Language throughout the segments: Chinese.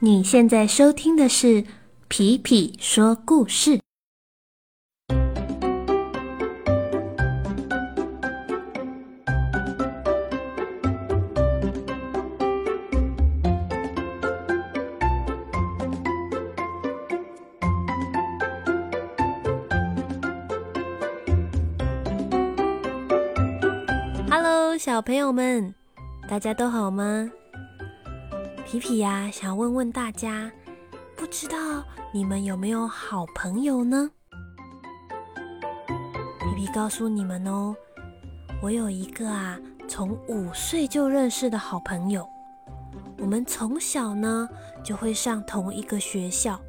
你现在收听的是皮皮说故事。Hello，小朋友们，大家都好吗？皮皮呀，想问问大家，不知道你们有没有好朋友呢？皮皮告诉你们哦，我有一个啊，从五岁就认识的好朋友。我们从小呢就会上同一个学校，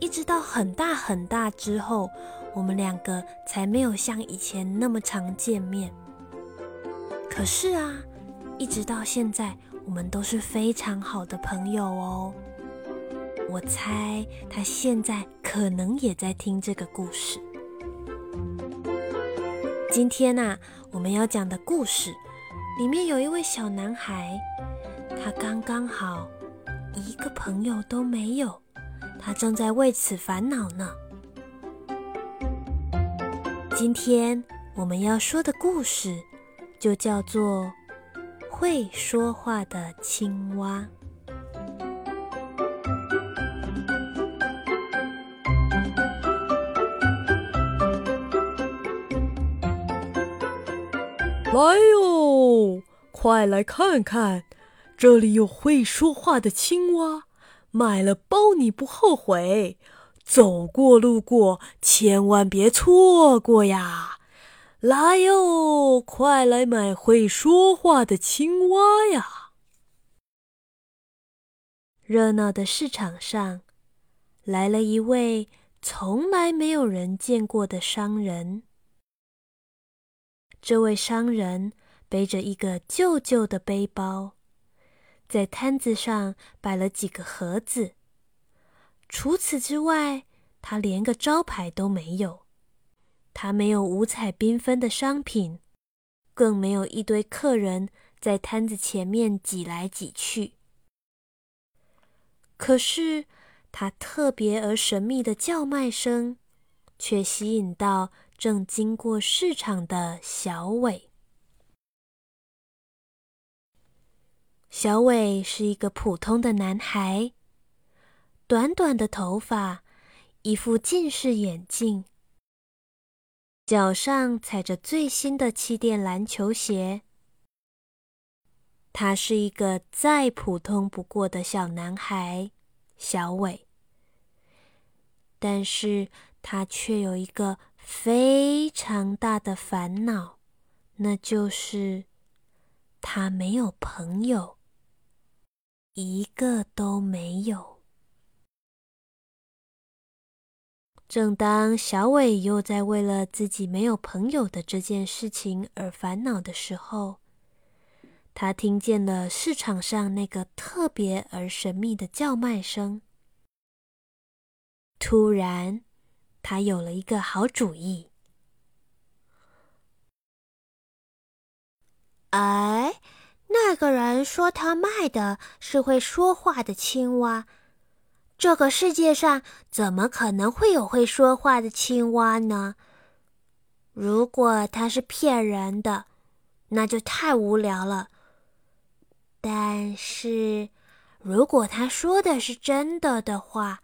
一直到很大很大之后，我们两个才没有像以前那么常见面。可是啊，一直到现在。我们都是非常好的朋友哦。我猜他现在可能也在听这个故事。今天呐，我们要讲的故事里面有一位小男孩，他刚刚好一个朋友都没有，他正在为此烦恼呢。今天我们要说的故事就叫做。会说话的青蛙。来哟，快来看看，这里有会说话的青蛙，买了包你不后悔。走过路过，千万别错过呀！来哟，快来买会说话的青蛙呀！热闹的市场上，来了一位从来没有人见过的商人。这位商人背着一个旧旧的背包，在摊子上摆了几个盒子。除此之外，他连个招牌都没有。他没有五彩缤纷的商品，更没有一堆客人在摊子前面挤来挤去。可是，他特别而神秘的叫卖声，却吸引到正经过市场的小伟。小伟是一个普通的男孩，短短的头发，一副近视眼镜。脚上踩着最新的气垫篮球鞋，他是一个再普通不过的小男孩，小伟。但是他却有一个非常大的烦恼，那就是他没有朋友，一个都没有。正当小伟又在为了自己没有朋友的这件事情而烦恼的时候，他听见了市场上那个特别而神秘的叫卖声。突然，他有了一个好主意。哎，那个人说他卖的是会说话的青蛙。这个世界上怎么可能会有会说话的青蛙呢？如果他是骗人的，那就太无聊了。但是，如果他说的是真的的话，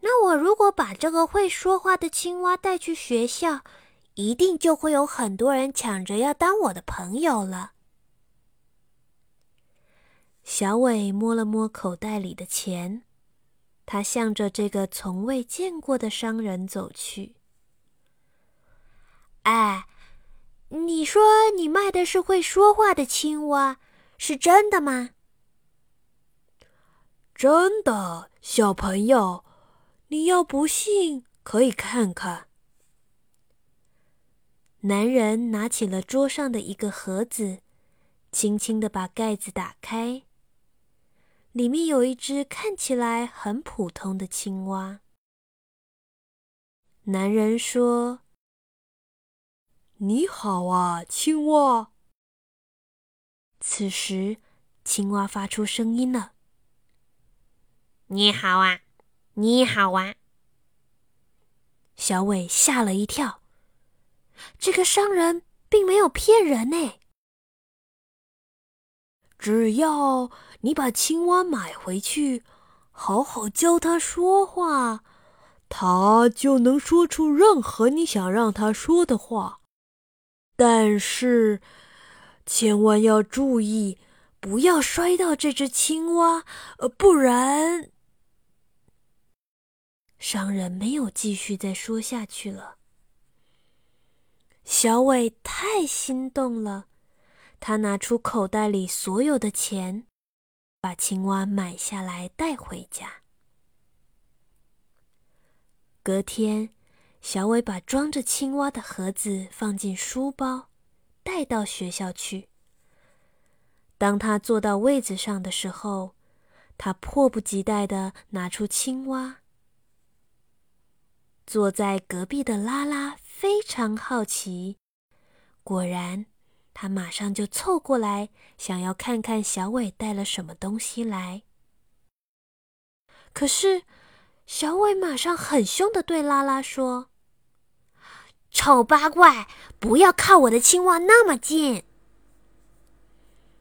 那我如果把这个会说话的青蛙带去学校，一定就会有很多人抢着要当我的朋友了。小伟摸了摸口袋里的钱，他向着这个从未见过的商人走去。哎，你说你卖的是会说话的青蛙，是真的吗？真的，小朋友，你要不信可以看看。男人拿起了桌上的一个盒子，轻轻的把盖子打开。里面有一只看起来很普通的青蛙。男人说：“你好啊，青蛙。”此时，青蛙发出声音了：“你好啊，你好啊！小伟吓了一跳，这个商人并没有骗人呢。只要你把青蛙买回去，好好教它说话，它就能说出任何你想让它说的话。但是，千万要注意，不要摔到这只青蛙，呃，不然……商人没有继续再说下去了。小伟太心动了，他拿出口袋里所有的钱，把青蛙买下来带回家。隔天，小伟把装着青蛙的盒子放进书包，带到学校去。当他坐到位子上的时候，他迫不及待的拿出青蛙。坐在隔壁的拉拉非常好奇，果然，他马上就凑过来，想要看看小伟带了什么东西来。可是，小伟马上很凶的对拉拉说：“丑八怪，不要靠我的青蛙那么近。”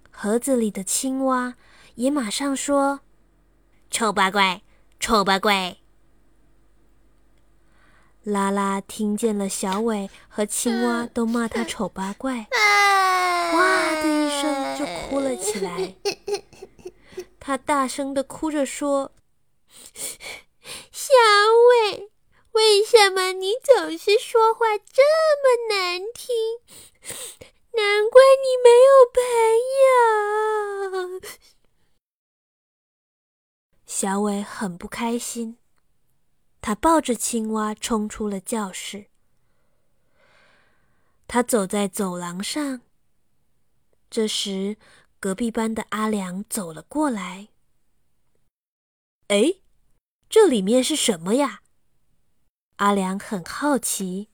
盒子里的青蛙也马上说：“丑八怪，丑八怪。”拉拉听见了，小伟和青蛙都骂他 丑八怪，就哭了起来。他大声的哭着说：“小伟，为什么你总是说话这么难听？难怪你没有朋友。”小伟很不开心。他抱着青蛙冲出了教室。他走在走廊上，这时隔壁班的阿良走了过来。哎，这里面是什么呀？阿良很好奇。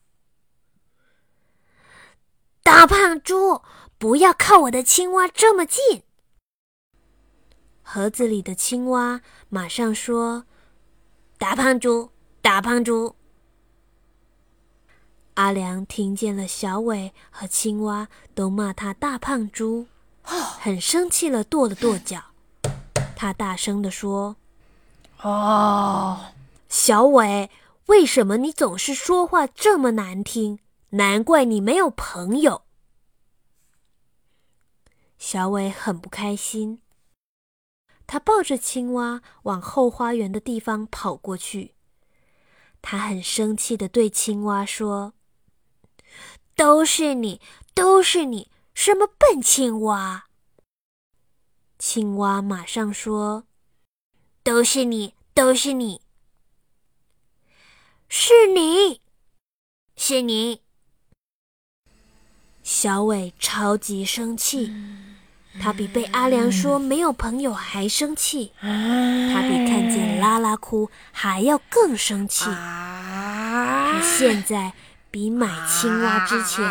大胖猪，不要靠我的青蛙这么近！盒子里的青蛙马上说：“大胖猪。”大胖猪，阿良听见了，小伟和青蛙都骂他大胖猪，很生气了，跺了跺脚。他大声的说：“哦，小伟，为什么你总是说话这么难听？难怪你没有朋友。”小伟很不开心，他抱着青蛙往后花园的地方跑过去。他很生气的对青蛙说：“都是你，都是你，什么笨青蛙！”青蛙马上说：“都是你，都是你，是你，是你。”小伟超级生气。他比被阿良说没有朋友还生气，他比看见拉拉哭还要更生气。他现在比买青蛙之前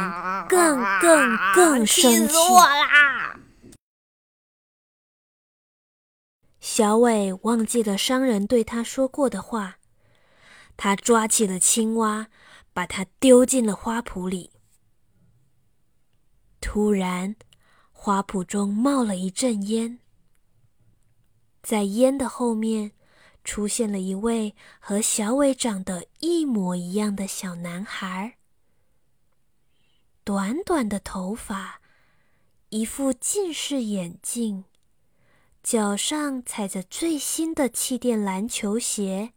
更更更生气。我啦！小伟忘记了商人对他说过的话，他抓起了青蛙，把它丢进了花圃里。突然。花圃中冒了一阵烟，在烟的后面，出现了一位和小伟长得一模一样的小男孩。短短的头发，一副近视眼镜，脚上踩着最新的气垫篮球鞋。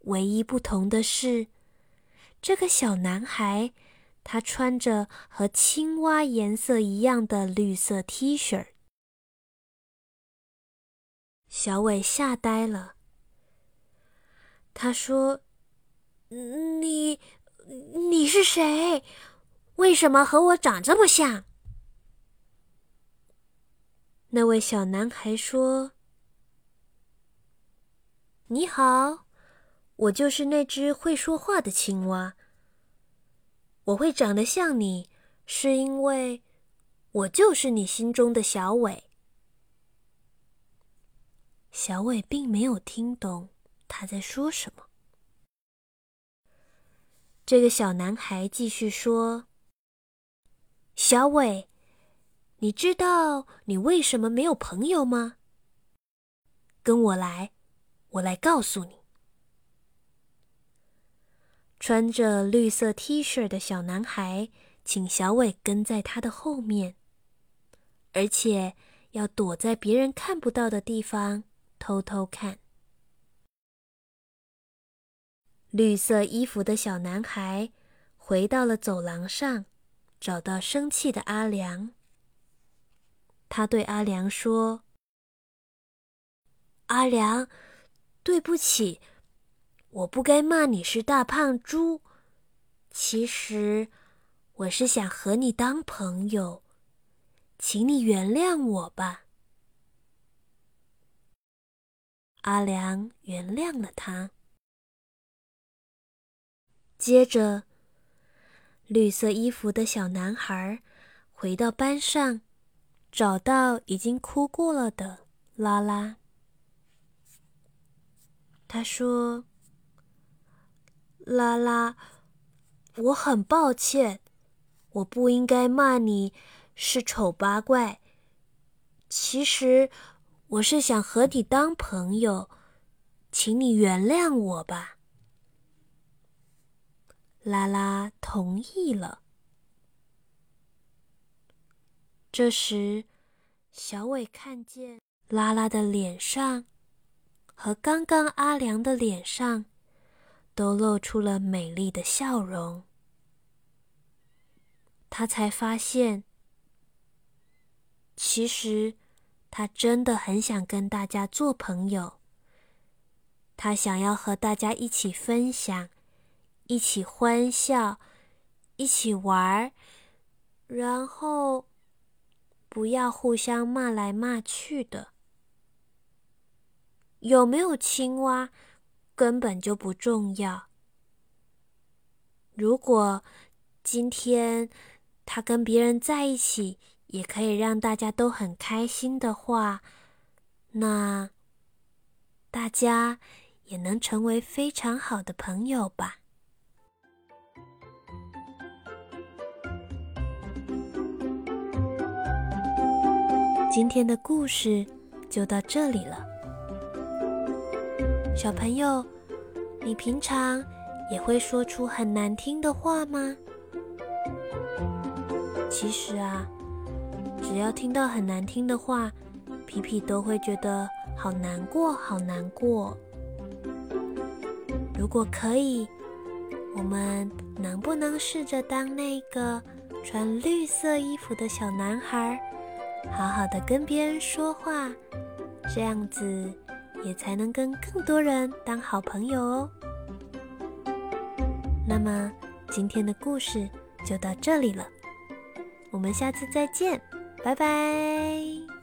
唯一不同的是，这个小男孩。他穿着和青蛙颜色一样的绿色 T 恤。小伟吓呆了。他说：“你，你是谁？为什么和我长这么像？”那位小男孩说：“你好，我就是那只会说话的青蛙。”我会长得像你，是因为我就是你心中的小伟。小伟并没有听懂他在说什么。这个小男孩继续说：“小伟，你知道你为什么没有朋友吗？跟我来，我来告诉你。”穿着绿色 T 恤的小男孩请小伟跟在他的后面，而且要躲在别人看不到的地方偷偷看。绿色衣服的小男孩回到了走廊上，找到生气的阿良。他对阿良说：“阿良，对不起。”我不该骂你是大胖猪，其实我是想和你当朋友，请你原谅我吧。阿良原谅了他。接着，绿色衣服的小男孩回到班上，找到已经哭过了的拉拉。他说。拉拉，我很抱歉，我不应该骂你是丑八怪。其实我是想和你当朋友，请你原谅我吧。拉拉同意了。这时，小伟看见拉拉的脸上和刚刚阿良的脸上。都露出了美丽的笑容，他才发现，其实他真的很想跟大家做朋友。他想要和大家一起分享，一起欢笑，一起玩儿，然后不要互相骂来骂去的。有没有青蛙？根本就不重要。如果今天他跟别人在一起，也可以让大家都很开心的话，那大家也能成为非常好的朋友吧。今天的故事就到这里了。小朋友，你平常也会说出很难听的话吗？其实啊，只要听到很难听的话，皮皮都会觉得好难过，好难过。如果可以，我们能不能试着当那个穿绿色衣服的小男孩，好好的跟别人说话，这样子？也才能跟更多人当好朋友哦。那么今天的故事就到这里了，我们下次再见，拜拜。